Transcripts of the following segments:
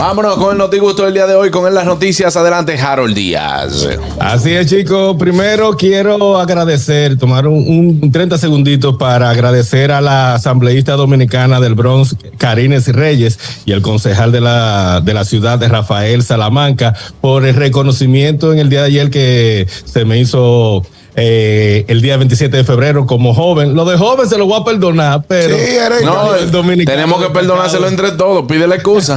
Vámonos con el notigusto del día de hoy, con las noticias. Adelante, Harold Díaz. Así es, chicos. Primero quiero agradecer, tomar un, un 30 segunditos para agradecer a la asambleísta dominicana del Bronx, Karines Reyes, y el concejal de la, de la ciudad de Rafael Salamanca, por el reconocimiento en el día de ayer que se me hizo. Eh, el día 27 de febrero como joven. Lo de joven se lo voy a perdonar, pero Sí, eres No, el dominicano tenemos que destacado. perdonárselo entre todos. Pide la excusa.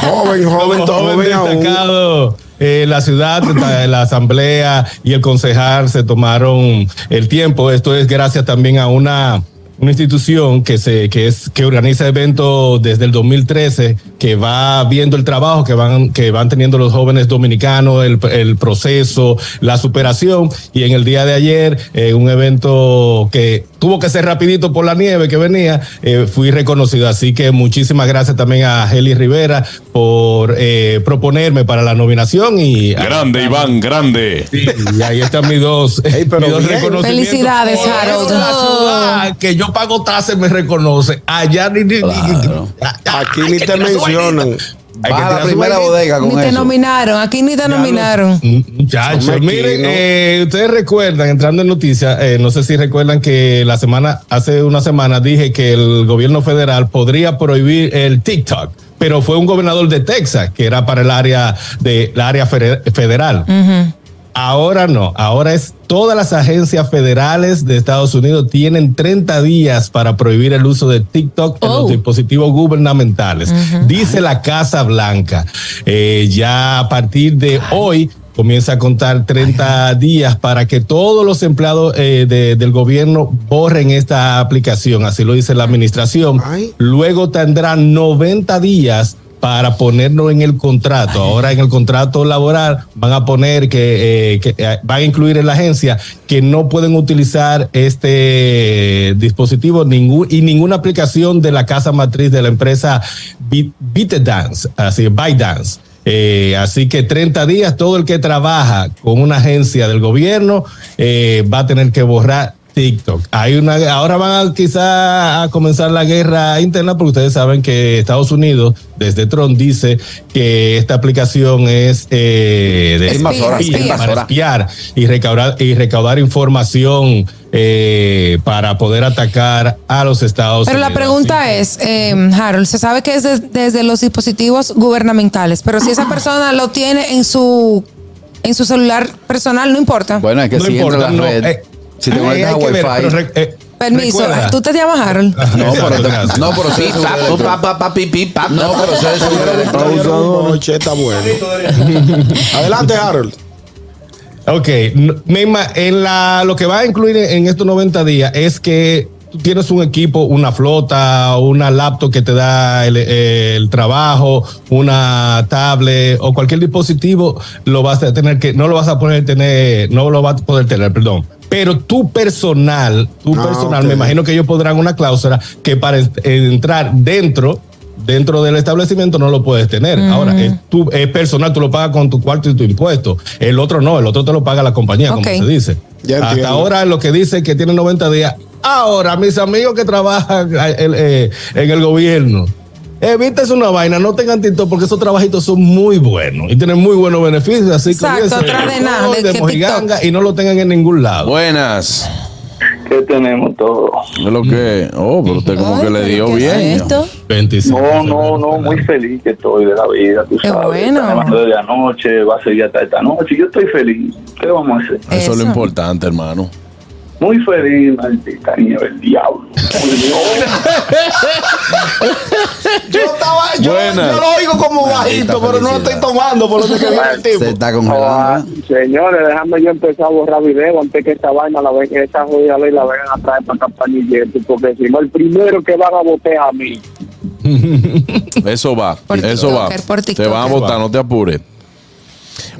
joven, joven, como joven joven destacado, eh, la ciudad, la asamblea y el concejal se tomaron el tiempo. Esto es gracias también a una, una institución que se que es que organiza eventos desde el 2013 que va viendo el trabajo que van que van teniendo los jóvenes dominicanos, el, el proceso, la superación y en el día de ayer eh, un evento que tuvo que ser rapidito por la nieve que venía, eh, fui reconocido. Así que muchísimas gracias también a Heli Rivera por eh, proponerme para la nominación y grande, Iván, grande. Sí, y ahí están mis dos, Ey, pero mis dos reconocimientos. Felicidades, Harold. Que yo pago tasas me reconoce. Allá ni, ni- ni- Claro. Aquí ni te mencionan. Hay que la primera bodega Ni te eso. nominaron, aquí ni te nominaron. Muchachos, Son miren, eh, ustedes recuerdan, entrando en noticias, eh, no sé si recuerdan que la semana, hace una semana dije que el gobierno federal podría prohibir el TikTok, pero fue un gobernador de Texas que era para el área de la área federal. Ahora no, ahora es todas las agencias federales de Estados Unidos tienen 30 días para prohibir el uso de TikTok en Oh. los dispositivos gubernamentales. Dice la Casa Blanca. Eh, ya a partir de hoy comienza a contar 30 días para que todos los empleados eh, de- del gobierno borren esta aplicación. Así lo dice la administración. Ay. Luego tendrán 90 días para ponerlo en el contrato. Ahora en el contrato laboral van a poner que, eh, eh, van a incluir en la agencia que no pueden utilizar este dispositivo ningún, y ninguna aplicación de la casa matriz de la empresa BitDance, así ByteDance. Eh, así que 30 días, todo el que trabaja con una agencia del gobierno eh, va a tener que borrar TikTok. Hay una, ahora van a quizá a comenzar la guerra interna porque ustedes saben que Estados Unidos, desde Trump, dice que esta aplicación es eh, de Espía, invasora, espía. invasora. para espiar y recaudar, y recaudar información eh, para poder atacar a los Estados Pero Unidos. la pregunta es, eh, Harold, se sabe que es de- desde los dispositivos gubernamentales, pero si esa persona lo tiene en su en su celular personal, no importa. Bueno, es que no si entra importa, la no, red, eh, si te eh, conectas a Wi-Fi. pero re- eh, Permiso, recuerda- ¿tú te llamas Harold? No, pero, gracias. no, pero sí, Pi, pa, seguro pa, pa, pa, pi, pi, pa. No, pero usando noche, está bueno. Adelante, Harold. Ok, ima- en la, lo que va a incluir en, en estos 90 días es que tú tienes un equipo, una flota, una laptop que te da el, el trabajo, una tablet o cualquier dispositivo, lo vas a tener que, no lo vas a poder tener, no lo vas a poder tener, perdón. Pero tu personal, tu Ah, personal, me imagino que ellos podrán una cláusula que para en- entrar dentro dentro del establecimiento no lo puedes tener. Ahora, es, tu, es personal, tú lo pagas con tu cuarto y tu impuesto. El otro no, el otro te lo paga la compañía, como se dice. Ya Hasta entiendo. ahora lo que dice que tiene 90 días. Ahora, mis amigos que trabajan eh, eh, en el gobierno, evítense una vaina, no tengan TikTok porque esos trabajitos son muy buenos y tienen muy buenos beneficios. Así que Exacto, otra de nada, de de que mojiganga y no lo tengan en ningún lado. Buenas. que tenemos todo. Es lo que. Oh, pero usted como Ay, que le dio ¿qué bien. es esto? 25 No, no, no, muy feliz que estoy de la vida, tú Qué sabes. bueno. Nevando desde anoche, va a seguir hasta esta noche. Yo estoy feliz. ¿Qué vamos a hacer? Eso, es Eso. lo importante, hermano. Muy feliz, maldita nieve, el diablo. Yo estaba, yo, yo lo oigo como bajito, pero no lo estoy tomando por lo que viene el tipo. Se está Ah, congelando. ¿eh? señores, déjame yo empezar a borrar video antes que esta vaina la vengan, esta jodida ley la vengan a traer para Campanillete, porque si no, el primero que van a votar es a mí. Eso va. Por eso va. Te van a votar, no te apures.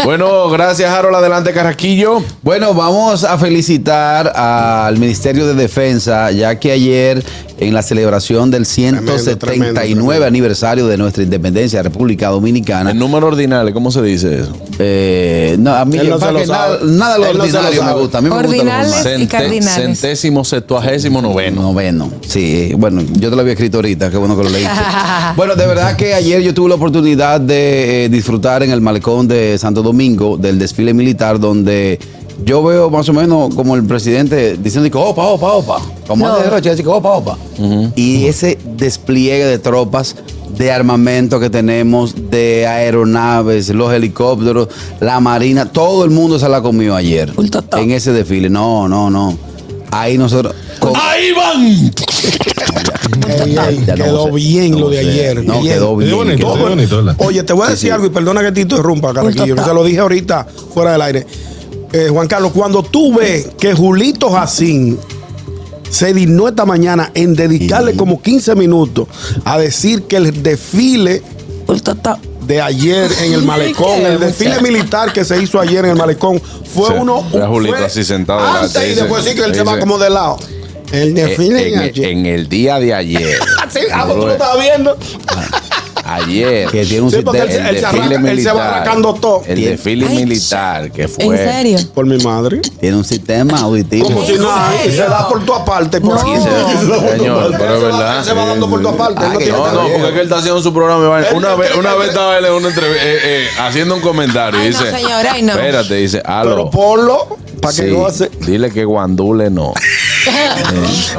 Bueno, gracias, Harold. Adelante, Carraquillo. Bueno, vamos a felicitar al Ministerio de Defensa, ya que ayer en la celebración del 179 tremendo. aniversario de nuestra independencia, República Dominicana. El número ordinal, ¿cómo se dice eso? Eh, no, a mí no lo nada, nada de lo Él no se lo ordinario me gusta. A mí me gusta lo y cardinales. Centésimo, septuagésimo, noveno. Noveno, sí, bueno, yo te lo había escrito ahorita, qué bueno que lo leíste. bueno, de verdad que ayer yo tuve la oportunidad de eh, disfrutar en el malecón de Santo Domingo del desfile militar donde yo veo más o menos como el presidente diciendo opa, opa, opa, como No. de Rocha, opa, opa. Y ese despliegue de tropas de armamento que tenemos, de aeronaves, los helicópteros, la marina, todo el mundo se la comió ayer en ese desfile. No, no, no. Ahí nosotros... con- ¡Ahí van! Ey, ey, quedó bien No lo de sé. ayer. No, bien. quedó bien. Oye, te voy a decir algo y perdona que te interrumpa, Carraquillo, que se lo dije ahorita fuera del aire. Eh, Juan Carlos, cuando tú ves que Julito Jacín se dignó esta mañana en dedicarle como 15 minutos a decir que el desfile de ayer en el malecón, el desfile militar que se hizo ayer en el malecón, fue Sí, uno. Julito fue así sentado Antes y después sí que él se va como de lado. El desfile Eh, en, de ayer. en el día de ayer. Sí, ah, tú lo estabas viendo. Ayer. Que tiene un Sí, sistema- se- él se arranca- él se va arrancando todo. El Tiene- desfile Ay, militar que fue. ¿En serio? Por mi madre. Tiene un sistema auditivo. Como si y se da por tu aparte. Por aquí. Sí, se- señor, pero es verdad. Se va dando por tu aparte. Ah, no No, que- no, porque es que él está haciendo su programa. Él- Una él- vez, él- una vez estaba él en una entrevista, eh, eh, haciendo un comentario. Ay, no, dice, señor, ay, no. Espérate, dice, Pero aló. ponlo para que Sí, goce. dile que guandule no.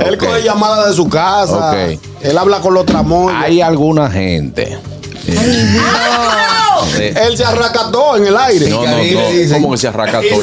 Él Ok. coge llamadas de su casa. Él habla con los tramoyos. Hay alguna gente. Sí. Él se arranca todo en el aire. No, no, no. ¿Cómo que se agacha. Ñonguito?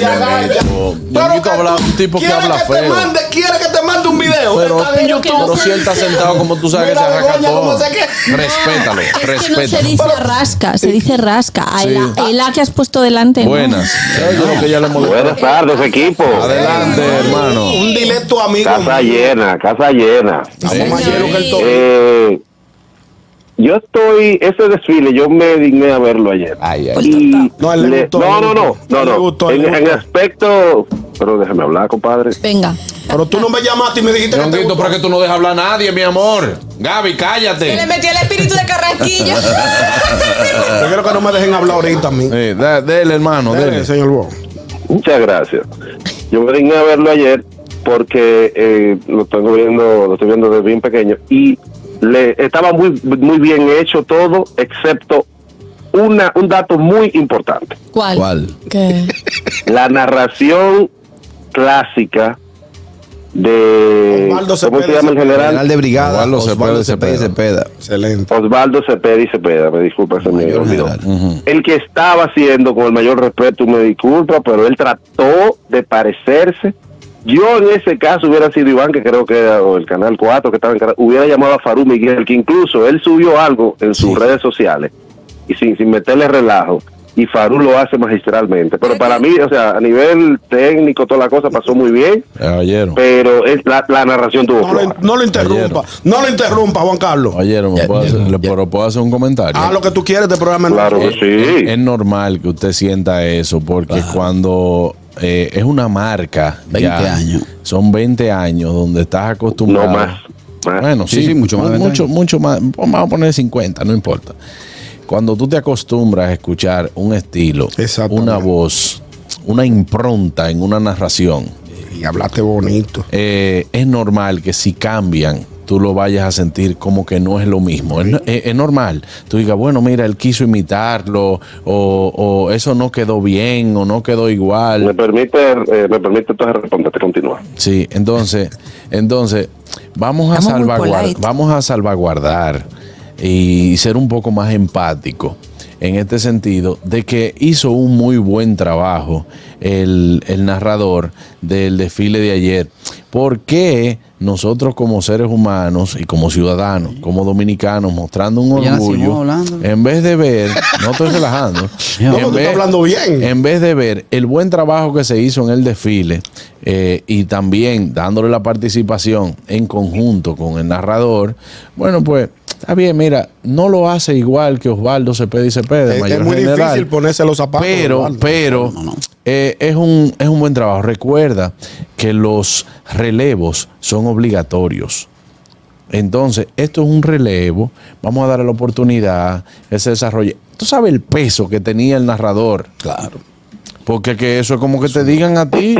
Pero Ñonguito que habla, un tipo que habla que te feo. mande, quiere que te mande un video. Pero, Está en YouTube. pero si él está sentado como tú sabes que se Mira, cómo se que- Respétalo, Es que no se dice rasca, se dice rasca. A Sí. la, el A que has puesto delante. ¿no? Buenas. Yo creo que ya le hemos Buenas tardes, equipo. Adelante, hermano. Un directo amigo. Casa mío. llena, casa llena. Estamos más llenos que el todo. Yo estoy, ese desfile, yo me digné a verlo ayer. Ay, ay. Y No, le le- gustó, no, no, no, no, no. gustó, En, en aspecto, pero déjame hablar, compadre. Venga. Pero tú no me llamaste y me dijiste que te gustó. pero es que tú no dejas hablar a nadie, mi amor. Gaby, Se cállate. le metió el espíritu de Carraquillo. Yo quiero que no me dejen hablar ahorita a mí. Eh, da- dele, hermano, Dele, dele. señor Bo. Muchas gracias. Yo me digné a verlo ayer porque eh, lo tengo viendo, lo estoy viendo desde bien pequeño y le estaba muy muy bien hecho todo, excepto una un dato muy importante. ¿Cuál? ¿Cuál? ¿Qué? La narración clásica de Osvaldo ¿cómo se Cepeda llama el General general? de brigada, Osvaldo Osvaldo, Cepeda y Cepeda Cepeda. Excelente. Osvaldo Cepeda y Cepeda, me disculpa, se me Mayor olvidó. El que estaba haciendo, con el mayor respeto, me disculpa, pero él trató de parecerse. Yo en ese caso hubiera sido Iván, que creo que era, o el Canal 4, que estaba en Canal- hubiera llamado a Farú Miguel, que incluso él subió algo en sus redes sociales, y sin, sin meterle relajo, y Farú lo hace magistralmente. Pero para mí, o sea, a nivel técnico, toda la cosa pasó muy bien, Caballero. pero es, la, la narración tuvo No no lo interrumpa. No lo interrumpa, Juan Carlos. Caballero, ¿me Ya, puedo ya, hacer, le ya. puedo, hacer un comentario? Haz lo que tú quieres de programa. Claro que sí. es normal que usted sienta eso, porque cuando eh, es una marca, 20 ya, años. son 20 años donde estás acostumbrado. No más. más. Bueno, Sí, sí, sí, mucho más de 20 Mucho, mucho más. Vamos a poner 50, no importa. Cuando tú te acostumbras a escuchar un estilo, una voz, una impronta en una narración, Y hablaste bonito. eh, es normal que si cambian, tú lo vayas a sentir como que no es lo mismo. Es, es- es normal. Tú digas, bueno, mira, él quiso imitarlo, o, o eso no quedó bien, o no quedó Me igual. permite, eh, me permite entonces responderte, continúa. Sí, entonces, entonces, vamos a, salvaguardar, vamos a salvaguardar y ser un poco más empático en este sentido de que hizo un muy buen trabajo el, el narrador del desfile de ayer. ¿Por qué nosotros como seres humanos y como ciudadanos, como dominicanos, mostrando un orgullo, en vez de ver, no estoy relajando, No, en vez- hablando bien. en vez de ver el buen trabajo que se hizo en el desfile eh, y también dándole la participación en conjunto con el narrador, bueno, pues está bien, mira, no lo hace igual que Osvaldo Cepeda y Cepeda, Es, mayor es muy general, difícil ponerse los zapatos. pero, pero eh, es, un, es un buen trabajo. Recuerda que los relevos son obligatorios. Entonces, esto es un relevo. Vamos a darle la oportunidad, ese desarrollo. Tú sabes el peso que tenía el narrador. Claro. Porque que eso es como que te digan a ti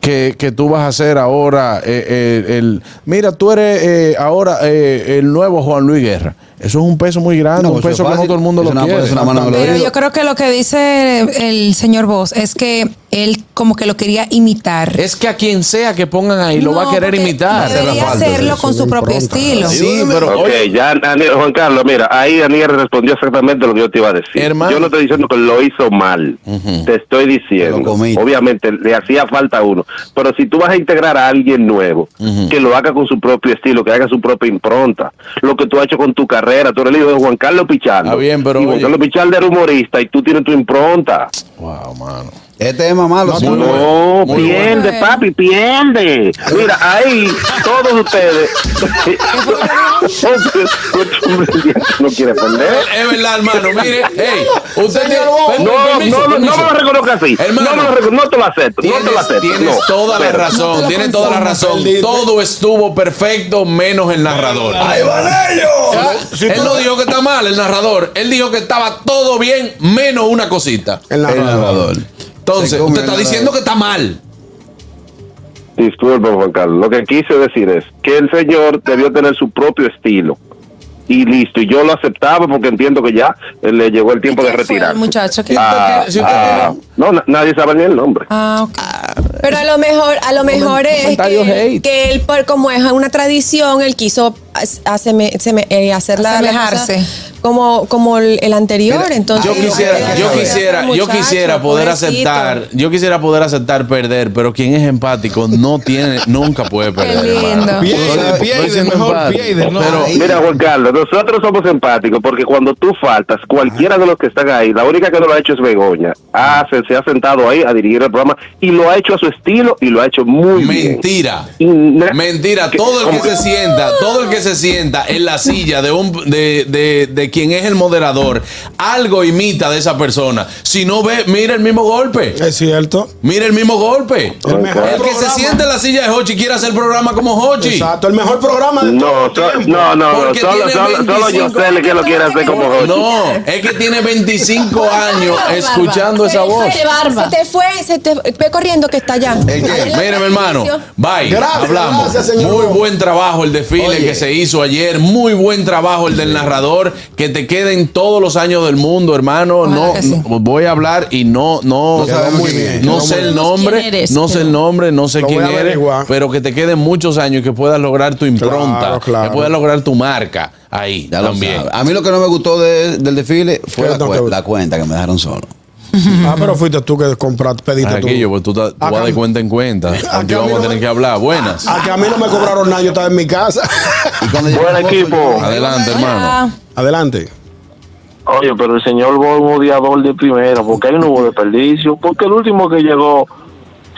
que, que tú vas a ser ahora eh, eh, el... Mira, tú eres eh, ahora eh, el nuevo Juan Luis Guerra. Eso es un peso muy grande, No, un eso es peso que no todo el mundo lo quiere. es una mano en el Pero yo creo que lo que dice el señor Vos es que él como que lo quería imitar. Es que a quien sea que pongan ahí lo va a querer imitar. Debería falta, hacerlo con su propio impronta. estilo. Sí, pero Ok, oye, ya, Daniel- Juan Carlos, mira, ahí Daniel respondió exactamente lo que yo te iba a decir. Hermano. Yo no estoy diciendo que lo hizo mal, te estoy diciendo. Obviamente le hacía falta uno, pero si tú vas a integrar a alguien nuevo, que lo haga con su propio estilo, que haga su propia impronta, lo que tú has hecho con tu carrera, tú eres el hijo de Juan Carlos Pichardo. Está bien, pero y Juan oye. Carlos Pichardo era humorista y tú tienes tu impronta. wow, mano. Este es más malo. sí. muy No, pierde, bueno. papi, pierde. Mira, ahí todos ustedes. no quiere perder. Es verdad, hermano. Mire, hey, usted tiene. No, permiso, no, no, permiso. no me lo reconozca así. Hermano, no me lo reconozco, no te lo acepto. no te lo Tienes, acepto. tienes no. toda la razón, tienes toda la razón. Todo estuvo perfecto menos el narrador. Ya, Él no dijo que está mal el narrador. Él dijo que estaba todo bien menos una cosita. El El narrador. Entonces, usted está diciendo que está mal. Disculpe, Juan Carlos. Lo que quise decir es que el señor debió tener su propio estilo. Y listo. Y yo lo aceptaba porque entiendo que ya le llegó el tiempo ¿Y de retirar. muchacho que- Ah, Si usted ah, no, na- nadie sabe ni el nombre. Ah, ok. Pero a lo mejor, a lo mejor es que, que él, por, como es una tradición, él quiso as- aseme- seme- eh, hacerla la Asemejarse. como, como el, el anterior. entonces, Yo quisiera, yo Muchacho, quisiera, yo quisiera poder pobrecito. aceptar, yo quisiera poder aceptar perder, pero quien es empático no tiene, nunca puede perder. lindo. pierde, ¿no? Pero. Mira, Juan Carlos, nosotros somos empáticos porque cuando tú faltas, cualquiera de los que están ahí, la única que no lo ha hecho es Begoña. Ah, se, ha sentado ahí a dirigir el programa y lo ha hecho a su estilo y lo ha hecho muy bien. Mentira. Na- Mentira. que- Todo el que se sienta, todo el que se sienta en la silla de un de, de, de quien es el moderador, algo imita de esa persona. Si no ve, mira el mismo golpe. Es cierto. Mira el mismo golpe. El mejor El que se sienta en la silla de Hochi quiere hacer programa como Hochi. Exacto, el mejor programa de No, todo so- el tiempo. no, no, no, solo, tiene solo, solo 25 yo sé que lo quiere hacer como Jochi. No, es que tiene 25 años escuchando esa voz. Se, barba. se te fue, se te ve corriendo que está allá. ¿El qué? Mire, mi hermano, bye. Gracias, hablamos. gracias, señor. muy buen trabajo el desfile Oye. que se hizo ayer. Muy buen trabajo el del narrador. Que te queden todos los años del mundo, hermano. Ojalá No, que sí. no- voy a hablar y no, no, No muy bien. sé el nombre, eres, no sé pero- el nombre, no sé quién eres, pero que te queden muchos años y que puedas lograr tu impronta, Claro, claro. que puedas lograr tu marca ahí Ya también. A mí lo que no me gustó de- del desfile fue ¿Qué la, gustó? la cuenta que me dejaron solo. Ah, pero fuiste tú que compraste, pediste tú. Aquello, pues tú, te- tú vas de cuenta en cuenta. Aquí vamos a tener que hablar. Buenas. A que a mí no me cobraron nada, yo estaba en mi casa. Buen equipo. Adelante, hermano. Adelante. Oye, pero el señor fue un odiador de primera, porque ahí no hubo desperdicio, porque el último que llegó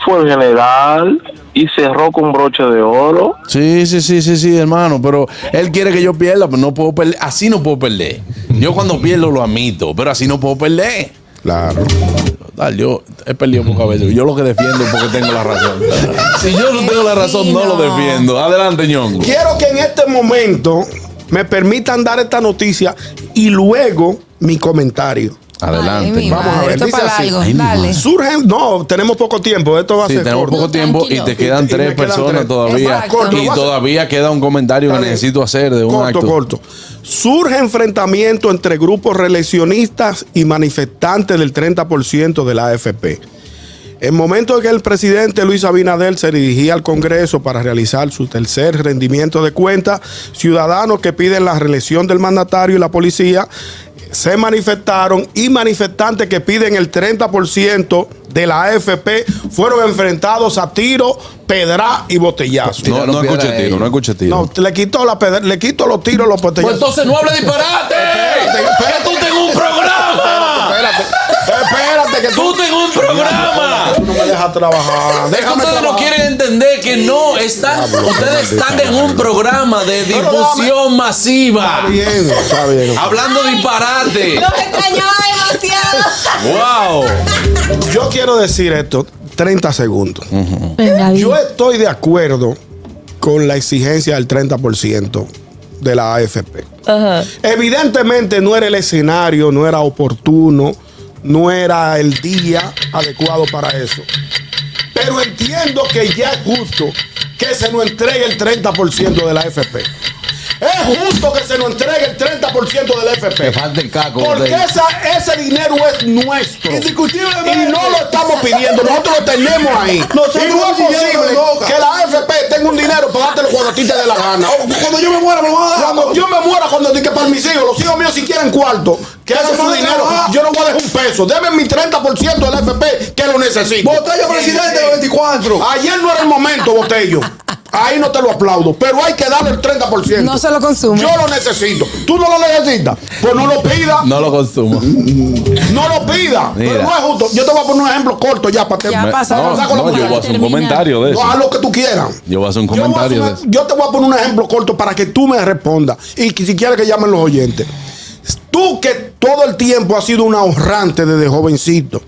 fue el general y cerró con broche de oro. Sí, sí, sí, sí, sí, hermano, pero él quiere que yo pierda, pero no puedo perder. Así no puedo perder. Yo cuando pierdo lo admito, pero así no puedo perder. Claro. Total, yo he perdido pocas veces. Yo lo que defiendo es porque tengo la razón. Si yo no tengo la razón, no lo defiendo. Adelante, ñongo. Quiero que en este momento me permitan dar esta noticia y luego mi comentario. Adelante. ay. Vamos a ver, esto dice para así. algo. Ay, Dale. Surgen, no, tenemos poco tiempo, esto va a Sí, ser tenemos corto. poco tiempo y te quedan Y- y me tres quedan personas tres. todavía. Y todavía queda un comentario que necesito hacer de un corto, acto. corto. Surge enfrentamiento entre grupos reeleccionistas y manifestantes del 30% de la AFP. En momento en que el presidente Luis Abinader se dirigía al Congreso para realizar su tercer rendimiento de cuentas, ciudadanos que piden la reelección del mandatario y la policía se manifestaron y manifestantes que piden el 30% de la AFP fueron enfrentados a tiro, pedra y botellazo. No, no escuché piedra tiro, no escuché tiro. No, le quitó la pedra- le quito los tiros, los Pues botellazos. entonces no hable disparate. Que tú tengas un programa. Espérate, espérate que Tú tengas un programa. Tú no me dejas trabajar. Déjame ustedes no quieren entender que no están, ustedes están en un programa de difusión masiva. Está bien, está bien. Hablando disparate. Los extrañaba demasiado. Wow. Yo quiero decir esto, 30 segundos. Yo estoy de acuerdo con la exigencia del 30%, de la AFP. Evidentemente no era el escenario, no era oportuno, no era el día adecuado para eso. Pero entiendo que ya es justo que se nos entregue el 30% de la AFP. Es justo que se nos entregue el 30% del FP. falta el caco. Porque esa- ese dinero es nuestro. Indiscutiblemente. Y no lo estamos pidiendo, nosotros lo tenemos ahí. Nosotros y no es posible que la AFP tenga un dinero para dártelo cuando a ti te dé la gana. Cuando yo me muera, me lo van a dar. Cuando yo me muera, cuando diga para mis hijos, los hijos míos si quieren cuarto, que hacen su dinero, yo no voy a dejar un peso. Deme mi 30% del FP que lo necesito. Botella presidente de 24. Ayer no era el momento, Botello. Ahí no te lo aplaudo, pero hay que darle el 30%. No se lo consume. Yo lo necesito. ¿Tú no lo necesitas? Pues no lo pida. No lo consumo. No lo pida. Mira. Pero no es justo. Yo te voy a poner un ejemplo corto ya para Ya te- pasa. No, no, yo voy a hacer un comentario de No, haz eso. lo que tú quieras. Yo voy a hacer un Yo hacer comentario de una- eso. yo te voy a poner un ejemplo corto para que tú me respondas. Y que si quieres que llamen los oyentes. Tú que todo el tiempo has sido un ahorrante desde jovencito.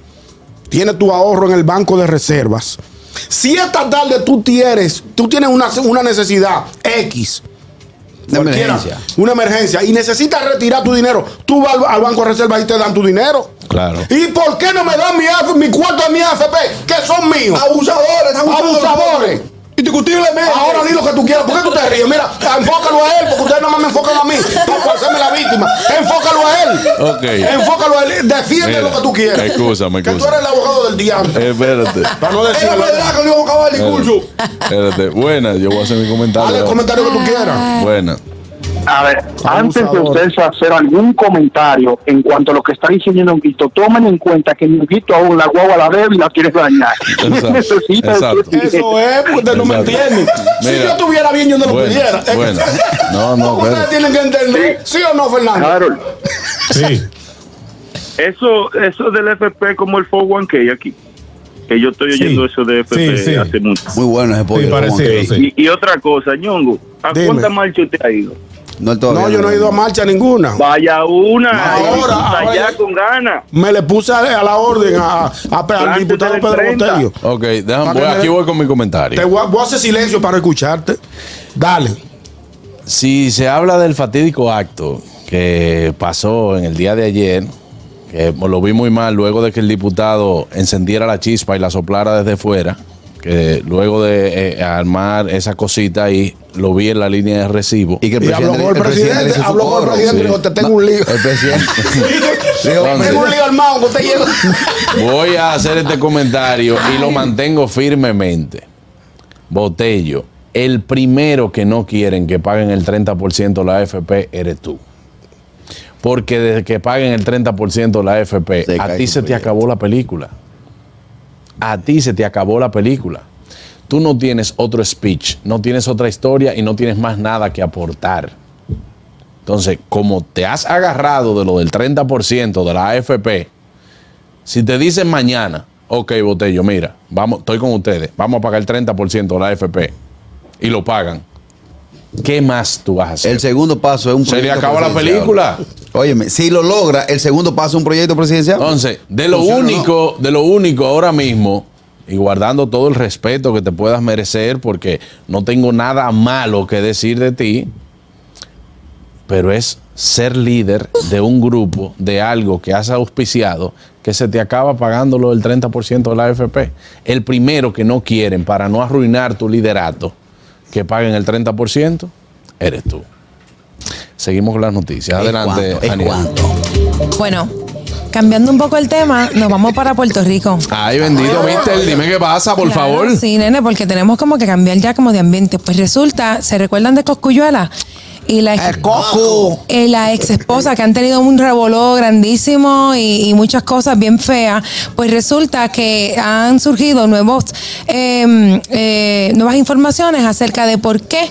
Tienes tu ahorro en el banco de reservas. Si esta tarde tú tienes, tú tienes una, una necesidad X. Una emergencia. Una emergencia. Y necesitas retirar tu dinero. Tú vas al, al banco de reservas y te dan tu dinero. Claro. ¿Y por qué no me dan mi, mi cuarto de mi AFP? Que son míos. Abusadores, Abusadores. Indiscutiblemente. Ahora di lo que tú quieras. ¿Por qué tú te ríes? Mira, enfócalo a él, porque ustedes nomás me enfocan a mí para hacerme la víctima. Enfócalo a él. Ok. Enfócalo a él. Defiende Mira, lo que tú quieras. excúsame, Que tú eres el abogado del diablo. Eh, espérate. Para no Es decirlo. verdad que le vamos a acabar el discurso. Espérate. Buena, yo voy a hacer mi comentario. Dale el comentario que tú quieras. Buena. A ver, antes de ustedes hacer algún comentario en cuanto a lo que está diciendo Ñonguito, tomen en cuenta que Ñonguito aún la guagua la debe y la quiere dañar. Necesita exacto. Eso es, porque ustedes no me entienden. Si yo estuviera bien, yo no lo pidiera. Bueno. ustedes- No, no, Ustedes tienen que entender. ¿Sí o no, Fernando? Harold, Sí. Eso, eso del FP como el 401k aquí. Que yo estoy oyendo Sí. eso de FP Sí, sí. hace mucho. Muy bueno ese pollo. Sí, ¿cómo parecido, que? sí. Y, y otra cosa, ñongo, ¿a Dime. cuánta marcha usted ha ido? No, No, yo no he ido a marcha ninguna. Vaya una, Ahora, ahora allá ya- con ganas. Me le puse a, la orden a, a- al diputado Pedro 30. Botello. Ok, déjame, voy- aquí voy con mi comentario. Te voy voy a hacer silencio para escucharte. Dale. Si se habla del fatídico acto que pasó en el día de ayer, que lo vi muy mal luego de que el diputado encendiera la chispa y la soplara desde fuera, que luego de eh, armar esa cosita ahí, lo vi en la línea de recibo. Y que el Y habló con el presidente, habló con el presidente dijo, te tengo un lío. El presidente. Tengo un lío armado que usted llega. Voy a hacer este comentario y lo mantengo firmemente. Botello, el primero que no quieren que paguen el 30% la AFP eres tú. Porque desde que paguen el 30% la AFP, Se a ti se te acabó la película. A ti se te acabó la película. Tú no tienes otro speech, no tienes otra historia y no tienes más nada que aportar. Entonces, como te has agarrado de lo del 30% de la AFP, si te dicen mañana, ok, Botello, mira, vamos, estoy con ustedes, vamos a pagar el 30% de la AFP y lo pagan, ¿qué más tú vas a hacer? El segundo paso es un Se le acaba la película. Óyeme, si lo logra, el segundo paso es un proyecto presidencial. Entonces, de lo ¿Funciona o no? único, de lo único ahora mismo, y guardando todo el respeto que te puedas merecer, porque no tengo nada malo que decir de ti, pero es ser líder de un grupo, de algo que has auspiciado, que se te acaba pagándolo el 30% de la AFP. El primero que no quieren para no arruinar tu liderato, que paguen el 30%, eres tú. Seguimos con las noticias. ¿Es Adelante, Aniel. Bueno, cambiando un poco el tema, nos vamos para Puerto Rico. Ay, bendito, Mister, dime qué pasa, por Claro, favor. Sí, nene, porque tenemos como que cambiar ya como de ambiente. Pues resulta, ¿se recuerdan de Coscuyuela? Y la, ex, eh, la ex esposa que han tenido un revoló grandísimo y, y muchas cosas bien feas, pues resulta que han surgido nuevos eh, eh, nuevas informaciones acerca de por qué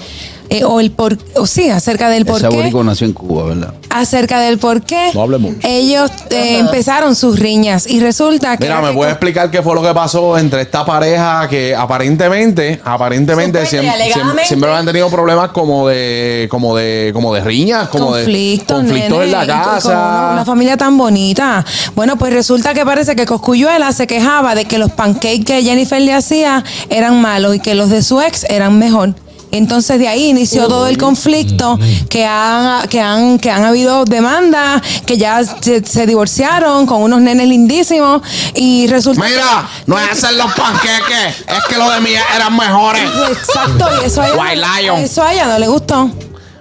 eh, o el por o sí acerca del por Ese qué nació en Cuba, ¿verdad? acerca del por qué No hable mucho. ellos eh, empezaron sus riñas y resulta que Mira, ¿me puedes explicar qué fue lo que pasó entre esta pareja que aparentemente, aparentemente Supuesta y siempre, siempre, alegadamente. siempre han tenido problemas como de, como de, como de riñas, como conflictos, de conflictos nene, en la y con Una, casa. una familia tan bonita. Bueno, pues resulta que parece que Coscuyuela se quejaba de que los pancakes que Jennifer le hacía eran malos y que los de su ex eran mejor. Entonces de ahí inició todo el conflicto, que han, que han, que han habido demandas, que ya se, se divorciaron con unos nenes lindísimos y resulta... Mira, no es hacer los panqueques, es que los de mí eran mejores. Exacto, y eso a ella, eso a ella no le gustó.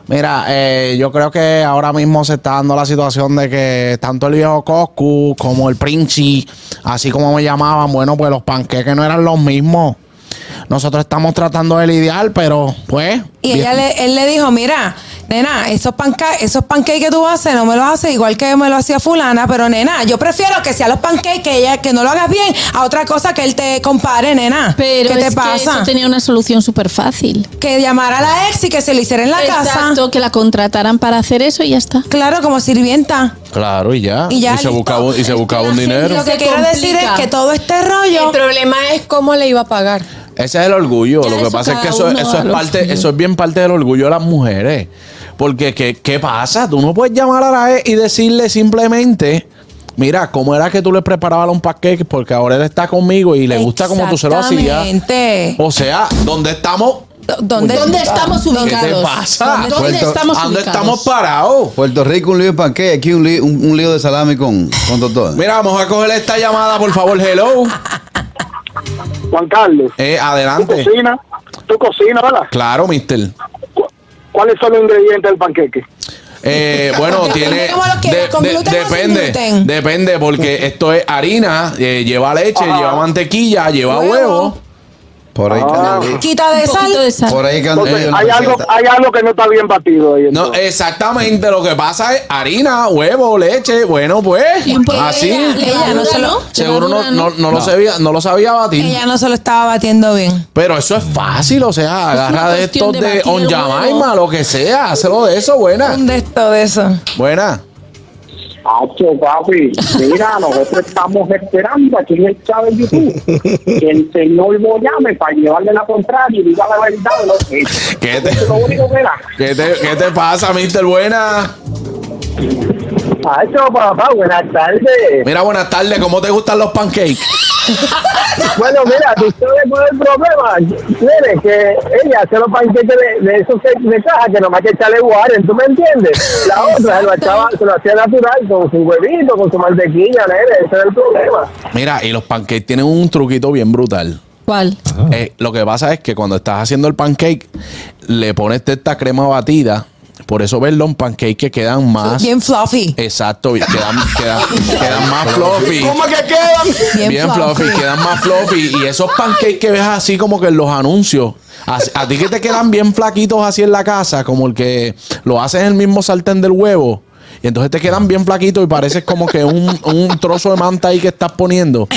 Mira, eh, yo creo que ahora mismo se está dando la situación de que tanto el viejo Coscu como el Princi, así como me llamaban, bueno, pues los panqueques no eran los mismos. Nosotros estamos tratando de lidiar, pero pues. Y ella le, él le dijo, mira, nena, esos, panca esos pancakes que tú haces no me los haces igual que me lo hacía fulana, pero nena, yo prefiero que sea los pancakes que ella que no lo hagas bien a otra cosa que él te compare, nena. Pero ¿Qué es te que pasa? eso tenía una solución súper fácil. Que llamara a la ex y que se lo hiciera en la casa. Exacto, que la contrataran para hacer eso y ya está. Claro, como sirvienta. Claro, y ya. Y ya, se listo. buscaba, un- y se buscaba un dinero. Lo que Se quiero decir es que todo este rollo. El problema es cómo le iba a pagar. Ese es el orgullo. Ya Lo que eso pasa es que eso, es parte, suyo. eso es bien parte del orgullo de las mujeres. Porque ¿qué, qué pasa? Tú no puedes llamar a la ex y decirle simplemente, mira, ¿cómo era que tú le preparabas los pancakes? Porque ahora él está conmigo y le gusta como tú se lo hacías. Exactamente. O sea, ¿dónde estamos? ¿Dónde, ¿Dónde estamos ¿Qué ubicados? te pasa? ¿Dónde Puerto- estamos ¿A ¿Dónde ubicados? estamos parados? Puerto Rico un lío de panque, aquí un lío, un, un lío de salami con, con doctor. Mira, vamos a coger esta llamada, por favor. Hello. Juan Carlos, Eh, ¿tú adelante. cocinas? ¿Tú cocinas, verdad? Claro, mister. ¿Cuáles son los ingredientes del panqueque? Eh, bueno, tiene. cómo lo quieras, con gluten o sin depende. gluten. Depende, porque esto es harina, eh, lleva leche, Ajá. lleva mantequilla, lleva Huevo. huevo. Por ahí Ah. Quita de sal. de sal. Por ahí que Entonces, hay algo, recetan. hay algo que no está bien batido ahí. No, exactamente. Lo que pasa es harina, huevo, leche. Bueno, pues. Así. Ella no se lo-. Seguro no, Levadura, no, no lo sabía, no lo sabía batir. Ella no se lo estaba batiendo bien. Pero eso es fácil, o sea, agarra de estos de de on Jamaima, lo que sea, hazlo de eso, buena. Un de esto de eso. Buena. Hacho, papi, mira, nosotros estamos esperando aquí en el chat de YouTube que el señor lo llame para llevarle la contraria y diga la verdad de lo que es. ¿Qué te, es lo único que era. qué te, qué te pasa, mister? Buena. Hacho, papá, buenas tardes. Mira, buenas tardes, ¿cómo te gustan los pancakes? Bueno, mira, tú sabes cuál es el problema. Mire, que ella hace los panqueques de, de esos que- de caja que nomás que echarle Warren, ¿tú me entiendes? La otra se lo, echaba, se lo hacía natural, con su huevito, con su mantequilla, nene, ese es el problema. Mira, y los pancakes tienen un truquito bien brutal. ¿Cuál? Eh, lo que pasa es que cuando estás haciendo el pancake, le pones esta crema batida. Por eso ves los pancakes que quedan más. Bien fluffy. Exacto, quedan, quedan, quedan más fluffy. ¿Cómo que quedan? Bien, Bien fluffy. fluffy, quedan más fluffy. Y esos pancakes que ves así como que en los anuncios. A, a ti que te quedan bien flaquitos así en la casa, como el que lo haces en el mismo sartén del huevo. Y entonces te quedan bien flaquitos y pareces como que un, un trozo de manta ahí que estás poniendo.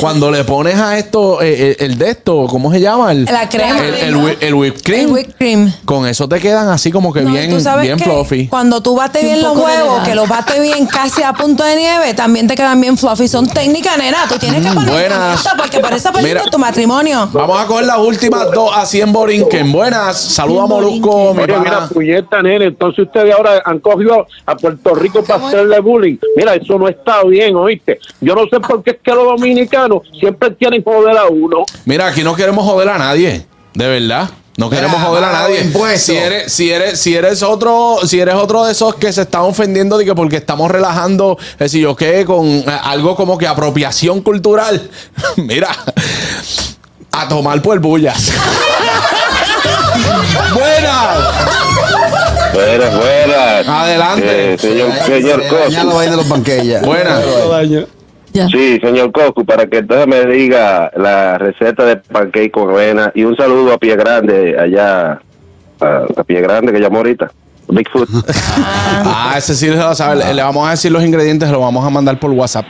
Cuando le pones a esto, eh, el, el de esto, ¿cómo se llama? El, La crema. El, el, whi- el whipped cream. El whipped cream. Con eso te quedan así como que No, bien, bien fluffy. Cuando tú bates bien los huevos, que los bates bien casi a punto de nieve, también te quedan bien fluffy. Son técnicas, nena. Tú tienes que poner Mm, Buenas. esto porque por eso perdiste Mira. tu matrimonio. Vamos a coger las últimas dos así en Borinquen. Buenas. Saluda a Molusco, mi pana. mira, puñeta, nene, entonces ustedes ahora han cogido a Puerto Rico para hacerle bullying. Mira, eso no está bien, ¿oíste? Yo no sé por qué es que los dominicanos siempre quieren joder a uno. Mira, aquí no queremos joder a nadie, de verdad. No queremos Mira, joder a nadie. Si eres, si eres, si eres otro, si eres otro de esos que se están ofendiendo de que porque estamos relajando, es decir, yo qué, con eh, algo como que apropiación cultural. Mira, a tomar por bullas. Fuera, fuera. Adelante. Eh, señor, señor Ya lo Cocu. vaina de los panqueques. Buenas. Sí, señor Cocu, para que entonces me diga la receta de pancake con avena. Y un saludo a Pie Grande, allá, a, a Pie Grande que llamó ahorita. Bigfoot. Ah, ese sí se lo sabe. Le, le vamos a decir los ingredientes, lo vamos a mandar por WhatsApp.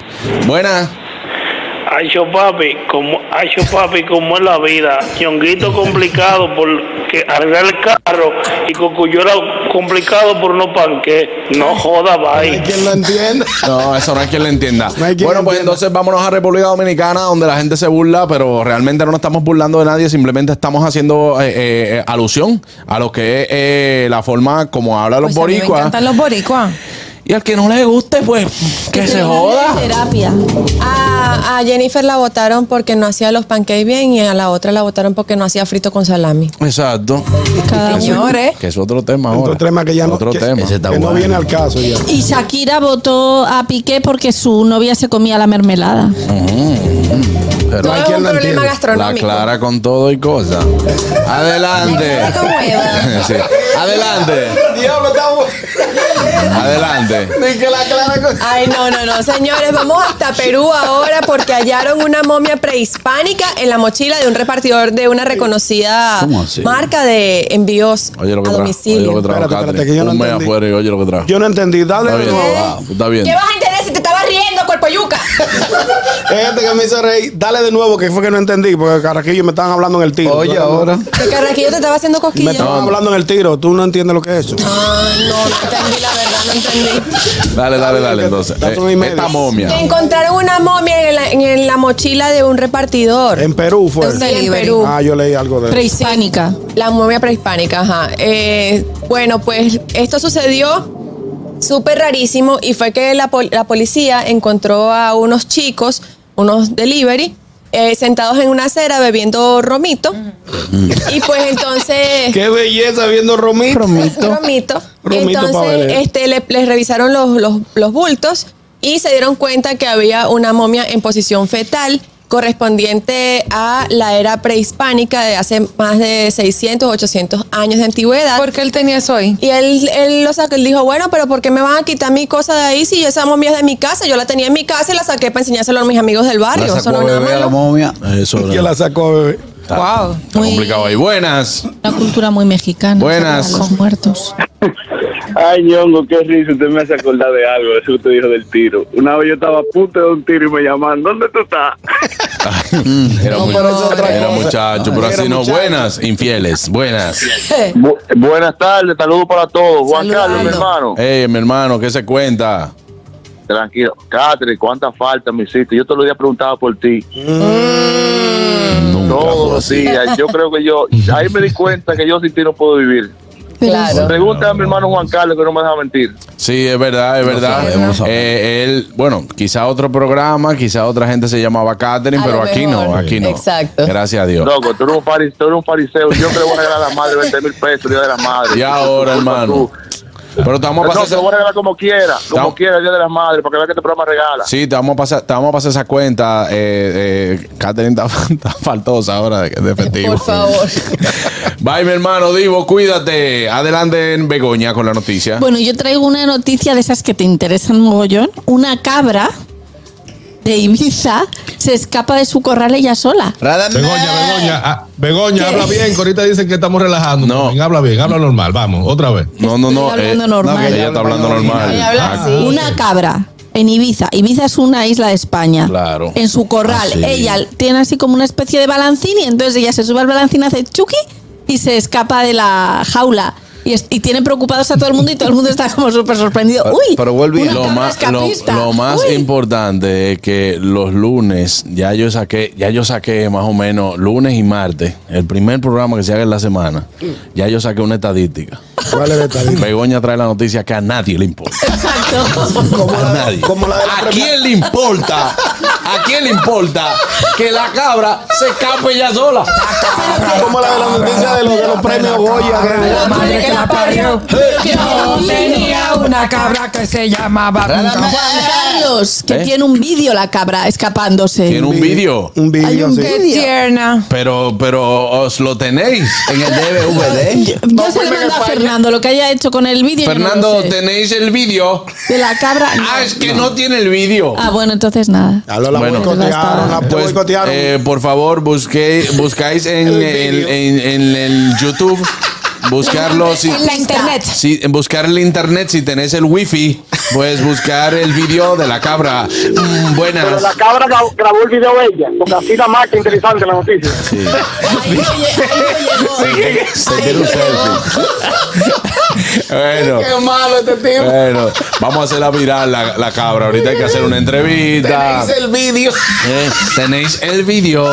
Buenas. Acho papi, como, acho papi, como es la vida. Ñonguito complicado por que arreglar el carro y Cocuyuela complicado por unos panques. No joda, Hay bye. quien lo entienda. No, eso no hay quien lo entienda. No hay quien bueno, lo pues entienda. entonces vámonos a República Dominicana, donde la gente se burla, pero realmente no nos estamos burlando de nadie, simplemente estamos haciendo eh, eh, alusión a lo que es eh, la forma como hablan los Pues boricuas. encantan los boricuas. Y al que no le guste, pues que se joda. a Terapia. A, A, Jennifer la votaron porque no hacía los pancakes bien y a la otra la votaron porque no hacía frito con salami. Exacto. Cada Que es- Señores. Que es otro tema ahora. Otro tema que ya no- que- tema. que no viene al caso ya. Y Shakira votó a Piqué porque su novia se comía la mermelada. Pero Todo hay es un problema entiende. La gastronómico. clara con todo y cosas. Adelante. Sí. Adelante. Diablo. Adelante. Ay, no, no, no, señores, vamos hasta Perú ahora porque hallaron una momia prehispánica en la mochila de un repartidor de una reconocida marca de envíos Oye lo que a trajo. Oye domicilio. lo que trajo. Espérate, espérate, que yo no Un mes entendí. afuera y oye lo que trajo. Yo no entendí. Dale Está bien. Está bien. ¿Qué vas a entender si te gente que me hizo reír. Dale de nuevo, que fue que no entendí, porque Carraquillo me estaban hablando en el tiro. Oye, ahora. Que Carraquillo te estaba haciendo Me cosquillas. estaban hablando en el tiro. Tú no entiendes lo que es eso. Ah, no, no entendí la verdad, no entendí. Dale, dale, dale. Entonces, Eh, esta momia. Encontraron una momia en la, en la mochila de un repartidor. En Perú fue. Sí, en Perú. Ah, yo leí algo de eso. Prehispánica. La momia prehispánica, ajá. Eh, bueno, pues esto sucedió súper rarísimo y fue que la, pol- la policía encontró a unos chicos, unos delivery, eh, sentados en una acera bebiendo romito. Y pues entonces... Qué belleza viendo Romito. Romito. Romito pa' Entonces, este, le- les revisaron los, los, los bultos y se dieron cuenta que había una momia en posición fetal correspondiente a la era prehispánica de hace más de 600, 800 años de antigüedad. ¿Por qué él tenía eso ahí? Y él, él lo sacó, él dijo, bueno, pero ¿por qué me van a quitar mi cosa de ahí si esa momia es de mi casa? Yo la tenía en mi casa y la saqué para enseñárselo a mis amigos del barrio. La Eso no sacó es nada bebé a la momia. Eso ¿Quién la sacó, bebé? Está, Wow. está complicado ahí. Buenas. Una cultura muy mexicana. Buenas. Los muertos. Ay, ñongo, qué risa. Usted me hace acordar de algo, eso que usted dijo del tiro. Una vez yo estaba a punto de un tiro y me llamaban, ¿dónde tú estás? Era, No, muy- era muchacho, pero Era así no. Buenas, infieles. Buenas. Bu- buenas tardes, saludos para todos. Juan Saludando. Carlos, mi hermano. Hey, mi hermano, ¿qué se cuenta? Tranquilo. Catherine, ¿cuánta falta me hiciste? Yo todos los días preguntaba por ti. Nunca Todos los días. Yo creo que yo, ahí me di cuenta que yo sin ti no puedo vivir. Claro. Pregunta a mi hermano Juan Carlos que no me deja mentir. Sí, es verdad, es verdad. sabemos, sabemos. Eh, él, bueno, quizá otro programa, quizá otra gente se llamaba Catherine, A pero aquí no, mejor. aquí no. Exacto. Gracias a Dios. Loco, tú eres un fariseo, tú eres un fariseo. Yo que le voy a regalar a la madre 20 mil pesos el día de la madre. Y ahora, hermano. Pero te vamos a No, pasar. te lo voy a regalar como quiera, como quiera el día de la madre, para que vea que este programa regala. Sí, te vamos a pasar, te vamos a pasar esa cuenta. Eh, eh, Catherine está, está faltosa ahora de, de efectivo. Por favor. Bye, mi hermano Divo, cuídate. Adelante en Begoña con la noticia. Bueno, yo traigo una noticia de esas que te interesan mogollón. Una cabra de Ibiza se escapa de su corral ella sola. Begoña, Begoña, ah, Begoña, ¿Qué? habla bien, que ahorita dicen que estamos relajando. No. Bien, habla bien, habla normal, vamos, otra vez. No, no, no. Estoy hablando eh, normal. no, que ella está hablando normal. Habla Ah, así. Una cabra en Ibiza. Ibiza es una isla de España. Claro. En su corral. Ah, sí. Ella tiene así como una especie de balancín y entonces ella se sube al balancín, hace chuki y se escapa de la jaula. Y, es- y tiene preocupados a todo el mundo y todo el mundo está como súper sorprendido. Pero- Uy, pero vuelve y- una lo más, lo, más Uy. importante es que los lunes, ya yo saqué, ya yo saqué más o menos lunes y martes, el primer programa que se haga en la semana, ya yo saqué una estadística. ¿Cuál es esta? Begoña trae la noticia que a nadie le importa. Nadie. como la de la ¿A premia- quién le importa? ¿A quién le importa que la cabra se escape ya sola? Como la de la noticia de los, de los premios Goya. La madre que la parió. Yo tenía una cabra que se llamaba Carlos, que ¿Eh? tiene un vídeo la cabra escapándose. Tiene un vídeo. Un Hay vídeo, un sí. Qué vídeo. tierna. Pero, pero os lo tenéis. En el DVD. Yo se le mando a Fernando lo que haya hecho con el vídeo. yo no lo Fernando, tenéis el vídeo. De la cabra. Ah, es que no tiene el vídeo. Ah, bueno, entonces nada. Ya lo la Bueno. boicotearon, la Pues, boicotearon. eh, por favor, busqué, buscáis en, El en, vídeo. en- en el YouTube, buscarlo. Si, En la internet. si- buscar el internet, si tenés el wifi, pues buscar el vídeo de la cabra. Mm, buenas. Pero la cabra grabó, grabó el video ella, porque así la más que interesante la noticia. Sí. Se quiere un selfie. Bueno, Qué malo este tipo. bueno, vamos a hacerla viral la, la cabra. Ahorita hay que hacer una entrevista. Tenéis el vídeo. Eh, Tenéis el vídeo.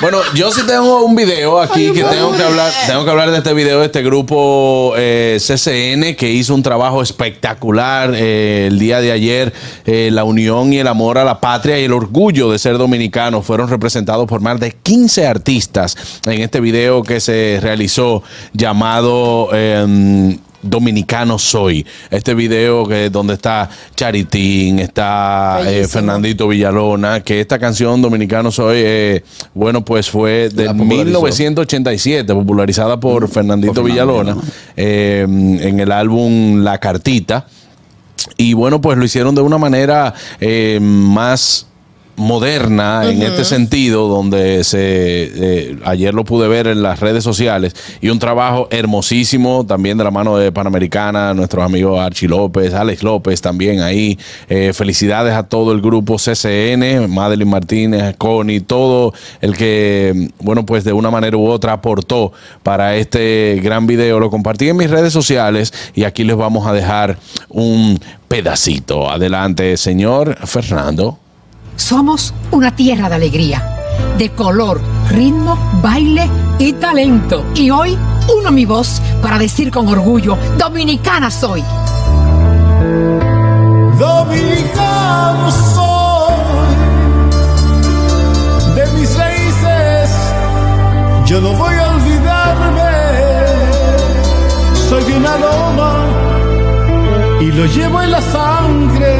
Bueno, yo sí tengo un video aquí que tengo que hablar, tengo que hablar de este video de este grupo eh, CCN que hizo un trabajo espectacular eh, el día de ayer. Eh, la unión y el amor a la patria y el orgullo de ser dominicano fueron representados por más de 15 artistas en este video que se realizó llamado em, Dominicano Soy. Este video que donde está Charitín, está eh. Fernandito Villalona, que esta canción Dominicano Soy, eh, bueno, pues fue de La popularizó. 1987, popularizada por Fernandito Por Villalona, eh, en el álbum La Cartita. Y bueno, pues lo hicieron de una manera más moderna en este sentido, donde se eh, ayer lo pude ver en las redes sociales y un trabajo hermosísimo también de la mano de Panamericana, nuestros amigos Archie López, Alex López también ahí. Eh, felicidades a todo el grupo CCN, Madeline Martínez, Connie, todo el que, bueno, pues de una manera u otra aportó para este gran video. Lo compartí en mis redes sociales y aquí les vamos a dejar un pedacito. Adelante, señor Fernando. Somos una tierra de alegría, de color, ritmo, baile y talento. Y hoy uno mi voz para decir con orgullo, dominicana soy. Dominicano soy, de mis raíces yo no voy a olvidarme. Soy de una loma y lo llevo en la sangre.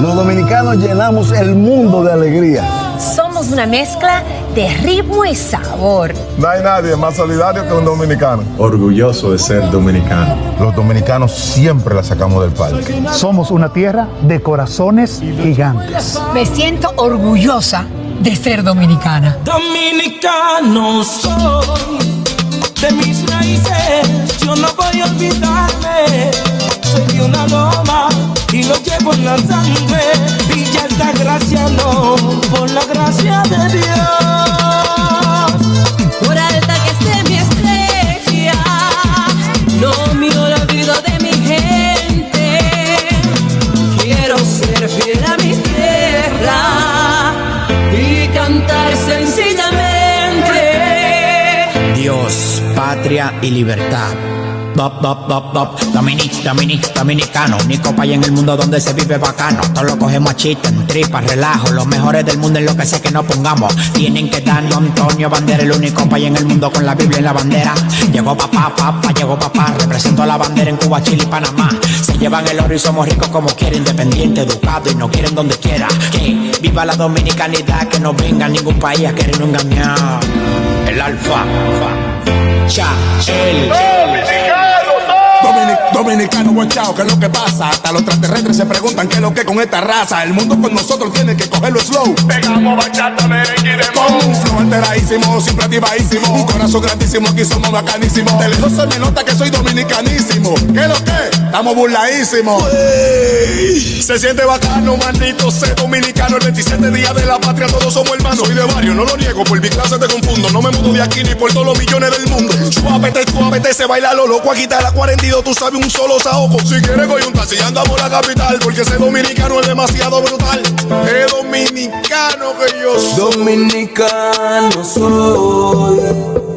Los dominicanos llenamos el mundo de alegría. Somos una mezcla de ritmo y sabor. No hay nadie más solidario que un dominicano. Orgulloso de ser dominicano. Los dominicanos siempre la sacamos del parque. Somos una tierra de corazones gigantes. Me siento orgullosa de ser dominicana. Dominicano soy, de mis raíces yo no voy a olvidarme. Soy de una loma y lo llevo en la sangre. Villa Altagraciano, por la gracia de Dios. Por alta que esté mi estrella, no me olvido de mi gente. Quiero ser fiel a mi tierra y cantar sencillamente. Dios, patria y libertad. Dop, dop, dop, dop. Dominic, Dominic, dominicano. Único país en el mundo donde se vive bacano. Todo lo cogemos a chiste, en tripa, relajo. Los mejores del mundo en lo que sea que nos pongamos. Tienen que darnos Antonio Bandera, el único país en el mundo con la Biblia en la bandera. Llegó papá, papá, llegó papá. Represento la bandera en Cuba, Chile y Panamá. Se llevan el oro y somos ricos como quiera, independiente, educado y no quieren donde quiera. Que viva la dominicanidad, que no venga ningún país a querer engañar. El alfa, cha, el. like Domini- Dominicano guachao, ¿qué es lo que pasa? Hasta los extraterrestres se preguntan qué es lo que con esta raza. El mundo con nosotros tiene que cogerlo slow. Pegamos bachata, merengue y. Con un flow alteradísimo, siempre activadísimo. Un corazón grandísimo, aquí somos bacanísimos. De lejos se me nota que soy dominicanísimo. ¿Qué es lo que? Estamos burladísimos. Se siente bacano, maldito, ser dominicano. El 27 día de la patria, todos somos hermanos. Soy de barrio, no lo niego, por mi clase te confundo. No me mudo de aquí ni por todos los millones del mundo. Suavete, suavete, se baila lo loco. Aquí está la 42, tú sabes, un solo saoco. Si quieres, voy un taxi, andamos a la capital. Porque ese dominicano es demasiado brutal. Es dominicano que yo soy. Dominicano soy,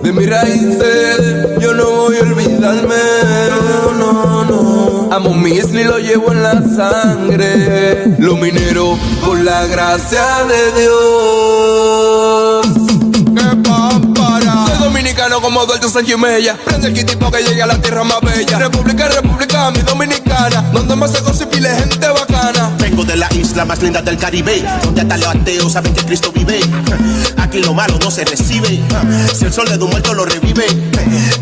de mis raíces yo no voy a olvidarme. No, no, no. Amo mi isla lo llevo en la sangre. Lo minero por la gracia de Dios. Dominicano como Duarte Sánchez Mella. Prende el kitipo que llegue a la tierra más bella. República, República, mi dominicana. Donde más se goza y gente bacana. Vengo de la isla más linda del Caribe, donde hasta los ateos saben que Cristo vive. Aquí lo malo no se recibe, si el sol de un muerto lo revive.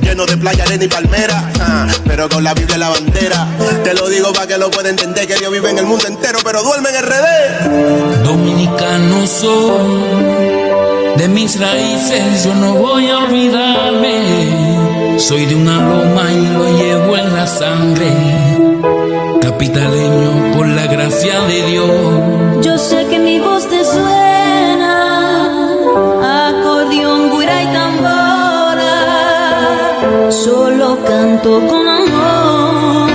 Lleno de playa, arena y palmera, pero con la Biblia y la bandera. Te lo digo para que lo pueda entender, que Dios vive en el mundo entero, pero duerme en RD. Dominicano soy, de mis raíces yo no voy a olvidarme. Soy de una loma y lo llevo en la sangre. Capitaleño por la gracia de Dios. Yo sé que mi voz te suena, acordeón, guira y tambora. Solo canto con amor.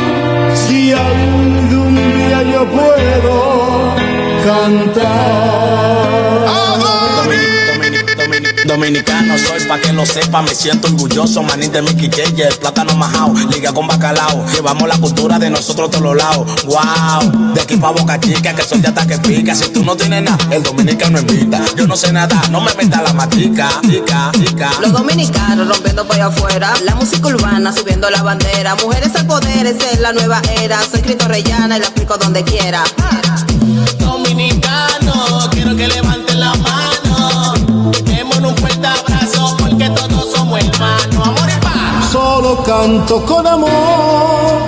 Si algún día yo puedo cantar. Dominicano soy, pa' que lo sepa, me siento orgulloso, manín de mi quiqueye, el plátano majao, liga con bacalao, llevamos la cultura de nosotros todos los lados, wow, de aquí pa' Boca Chica, que soy de hasta que pica, si tú no tienes nada, el dominicano invita, yo no sé nada, no me meta la matica, tica, tica. Los dominicanos rompiendo por allá afuera, la música urbana subiendo la bandera, mujeres al poder, esa es la nueva era, soy Cristo Rellana y la aplico donde quiera. Dominicano, quiero que levanten canto con amor.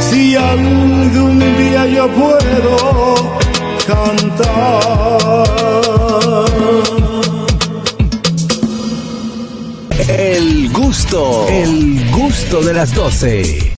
Si algún día yo puedo cantar. El gusto, el gusto de las 12.